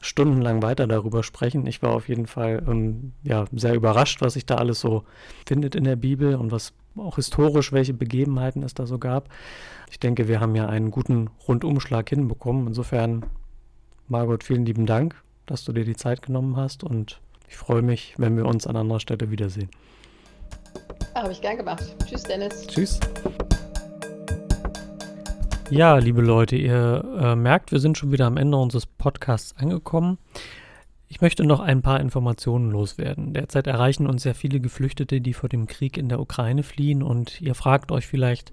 stundenlang weiter darüber sprechen. Ich war auf jeden Fall ähm, ja, sehr überrascht, was sich da alles so findet in der Bibel und was auch historisch, welche Begebenheiten es da so gab. Ich denke, wir haben ja einen guten Rundumschlag hinbekommen. Insofern, Margot, vielen lieben Dank dass du dir die Zeit genommen hast und ich freue mich, wenn wir uns an anderer Stelle wiedersehen. Habe ich gern gemacht. Tschüss, Dennis. Tschüss. Ja, liebe Leute, ihr äh, merkt, wir sind schon wieder am Ende unseres Podcasts angekommen. Ich möchte noch ein paar Informationen loswerden. Derzeit erreichen uns sehr viele Geflüchtete, die vor dem Krieg in der Ukraine fliehen und ihr fragt euch vielleicht,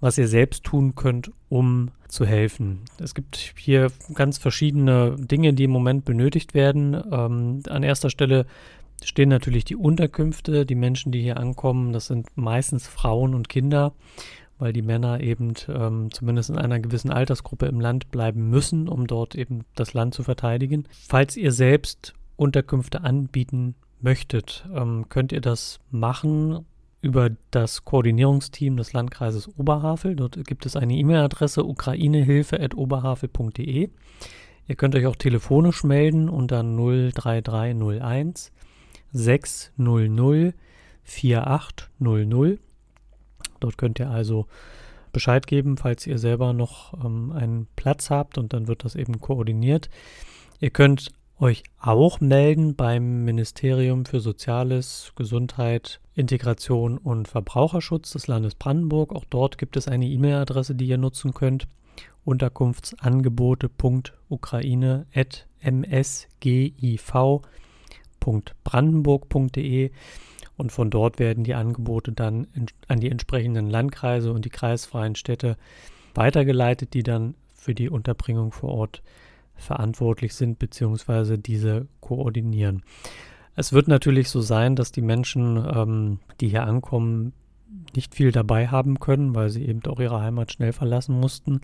was ihr selbst tun könnt, um zu helfen. Es gibt hier ganz verschiedene Dinge, die im Moment benötigt werden. Ähm, an erster Stelle stehen natürlich die Unterkünfte, die Menschen, die hier ankommen. Das sind meistens Frauen und Kinder, weil die Männer eben ähm, zumindest in einer gewissen Altersgruppe im Land bleiben müssen, um dort eben das Land zu verteidigen. Falls ihr selbst Unterkünfte anbieten möchtet, ähm, könnt ihr das machen über das Koordinierungsteam des Landkreises Oberhavel. Dort gibt es eine E-Mail-Adresse ukrainehilfe.oberhavel.de. Ihr könnt euch auch telefonisch melden unter 03301 600 4800. Dort könnt ihr also Bescheid geben, falls ihr selber noch ähm, einen Platz habt und dann wird das eben koordiniert. Ihr könnt euch auch melden beim Ministerium für Soziales, Gesundheit, Integration und Verbraucherschutz des Landes Brandenburg. Auch dort gibt es eine E-Mail-Adresse, die ihr nutzen könnt. Unterkunftsangebote.ukraine.msgiv.brandenburg.de und von dort werden die Angebote dann an die entsprechenden Landkreise und die kreisfreien Städte weitergeleitet, die dann für die Unterbringung vor Ort verantwortlich sind bzw. diese koordinieren. Es wird natürlich so sein, dass die Menschen, ähm, die hier ankommen, nicht viel dabei haben können, weil sie eben auch ihre Heimat schnell verlassen mussten.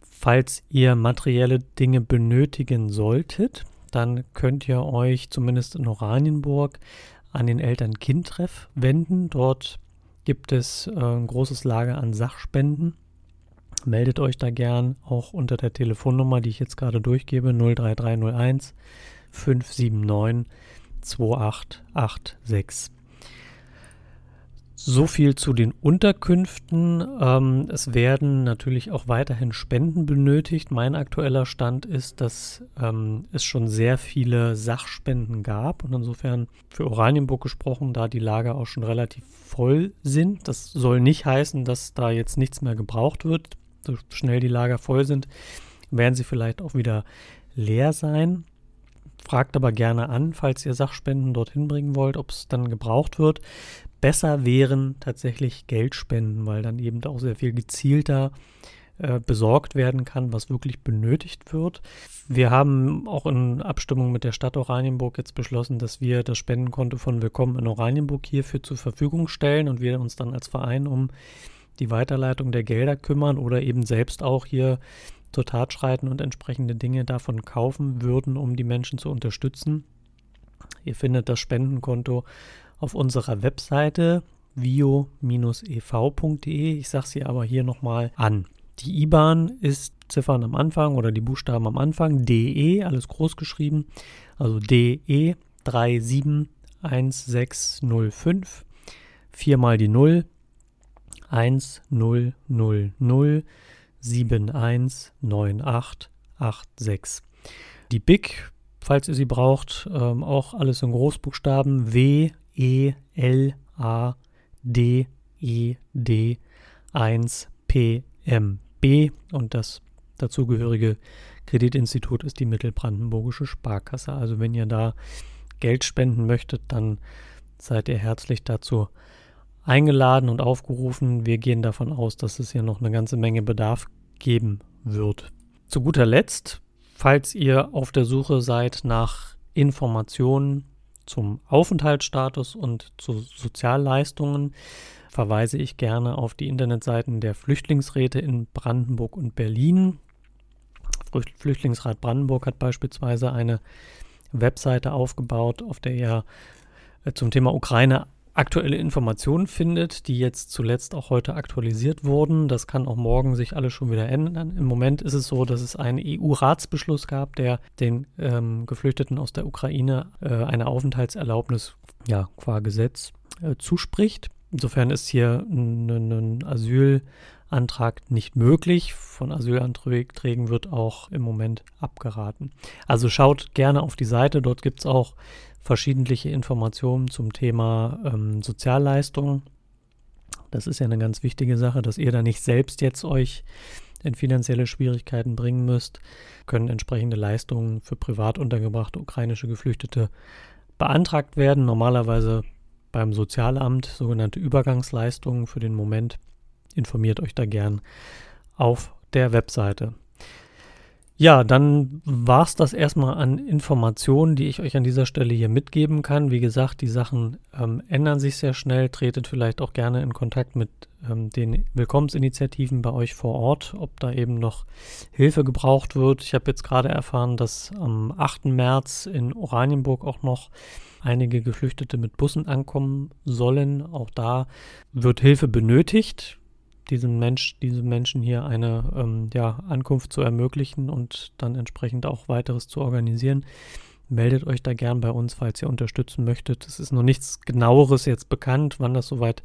Falls ihr materielle Dinge benötigen solltet, dann könnt ihr euch zumindest in Oranienburg an den Eltern-Kind-Treff wenden. Dort gibt es äh, ein großes Lager an Sachspenden. Meldet euch da gern auch unter der Telefonnummer, die ich jetzt gerade durchgebe, 03301 579 2886. So viel zu den Unterkünften. Ähm, es werden natürlich auch weiterhin Spenden benötigt. Mein aktueller Stand ist, dass ähm, es schon sehr viele Sachspenden gab und insofern für Oranienburg gesprochen, da die Lager auch schon relativ voll sind. Das soll nicht heißen, dass da jetzt nichts mehr gebraucht wird. So schnell die Lager voll sind, werden sie vielleicht auch wieder leer sein. Fragt aber gerne an, falls ihr Sachspenden dorthin bringen wollt, ob es dann gebraucht wird. Besser wären tatsächlich Geldspenden, weil dann eben auch sehr viel gezielter äh, besorgt werden kann, was wirklich benötigt wird. Wir haben auch in Abstimmung mit der Stadt Oranienburg jetzt beschlossen, dass wir das Spendenkonto von Willkommen in Oranienburg hierfür zur Verfügung stellen und wir uns dann als Verein um die Weiterleitung der Gelder kümmern oder eben selbst auch hier zur Tat schreiten und entsprechende Dinge davon kaufen würden, um die Menschen zu unterstützen. Ihr findet das Spendenkonto auf unserer Webseite vio-ev.de. Ich sage sie aber hier nochmal an. Die IBAN ist Ziffern am Anfang oder die Buchstaben am Anfang, DE, alles groß geschrieben, also DE 37 1605, viermal die 0, 1000 719886. Die BIC, falls ihr sie braucht, ähm, auch alles in Großbuchstaben W E L A D E D 1 P M B und das dazugehörige Kreditinstitut ist die Mittelbrandenburgische Sparkasse. Also wenn ihr da Geld spenden möchtet, dann seid ihr herzlich dazu eingeladen und aufgerufen. Wir gehen davon aus, dass es hier noch eine ganze Menge Bedarf geben wird. Zu guter Letzt, falls ihr auf der Suche seid nach Informationen zum Aufenthaltsstatus und zu Sozialleistungen, verweise ich gerne auf die Internetseiten der Flüchtlingsräte in Brandenburg und Berlin. Flüchtlingsrat Brandenburg hat beispielsweise eine Webseite aufgebaut, auf der ihr äh, zum Thema Ukraine aktuelle Informationen findet, die jetzt zuletzt auch heute aktualisiert wurden. Das kann auch morgen sich alles schon wieder ändern. Im Moment ist es so, dass es einen EU-Ratsbeschluss gab, der den ähm, Geflüchteten aus der Ukraine äh, eine Aufenthaltserlaubnis ja, qua Gesetz äh, zuspricht. Insofern ist hier ein, Asylantrag nicht möglich. Von Asylanträgen wird auch im Moment abgeraten. Also schaut gerne auf die Seite. Dort gibt es auch verschiedentliche Informationen zum Thema ähm, Sozialleistungen. Das ist ja eine ganz wichtige Sache, dass ihr da nicht selbst jetzt euch in finanzielle Schwierigkeiten bringen müsst, können entsprechende Leistungen für privat untergebrachte ukrainische Geflüchtete beantragt werden. Normalerweise beim Sozialamt, sogenannte Übergangsleistungen für den Moment. Informiert euch da gern auf der Webseite. Ja, dann war es das erstmal an Informationen, die ich euch an dieser Stelle hier mitgeben kann. Wie gesagt, die Sachen ähm, ändern sich sehr schnell. Tretet vielleicht auch gerne in Kontakt mit ähm, den Willkommensinitiativen bei euch vor Ort, ob da eben noch Hilfe gebraucht wird. Ich habe jetzt gerade erfahren, dass am 8. März in Oranienburg auch noch einige Geflüchtete mit Bussen ankommen sollen. Auch da wird Hilfe benötigt diesem Mensch, diesem Menschen hier eine ähm, ja, Ankunft zu ermöglichen und dann entsprechend auch weiteres zu organisieren. Meldet euch da gern bei uns, falls ihr unterstützen möchtet. Es ist noch nichts genaueres jetzt bekannt, wann das soweit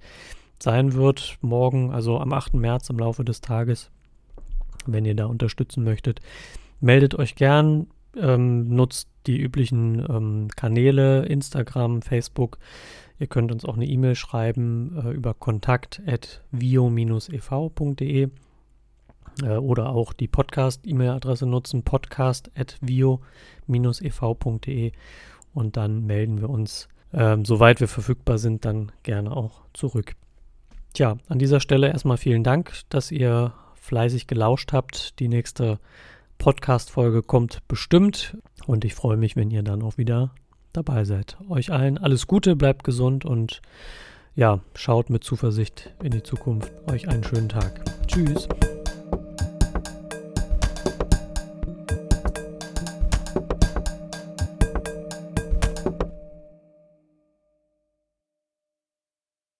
sein wird. Morgen, also am 8. März im Laufe des Tages, wenn ihr da unterstützen möchtet. Meldet euch gern, ähm, nutzt die üblichen ähm, Kanäle, Instagram, Facebook. Ihr könnt uns auch eine E-Mail schreiben äh, über kontakt.vio-ev.de äh, oder auch die Podcast-E-Mail-Adresse nutzen, podcast.vio-ev.de und dann melden wir uns, äh, soweit wir verfügbar sind, dann gerne auch zurück. Tja, an dieser Stelle erstmal vielen Dank, dass ihr fleißig gelauscht habt. Die nächste Podcast-Folge kommt bestimmt und ich freue mich, wenn ihr dann auch wieder dabei seid. Euch allen alles Gute, bleibt gesund und ja, schaut mit Zuversicht in die Zukunft. Euch einen schönen Tag. Tschüss.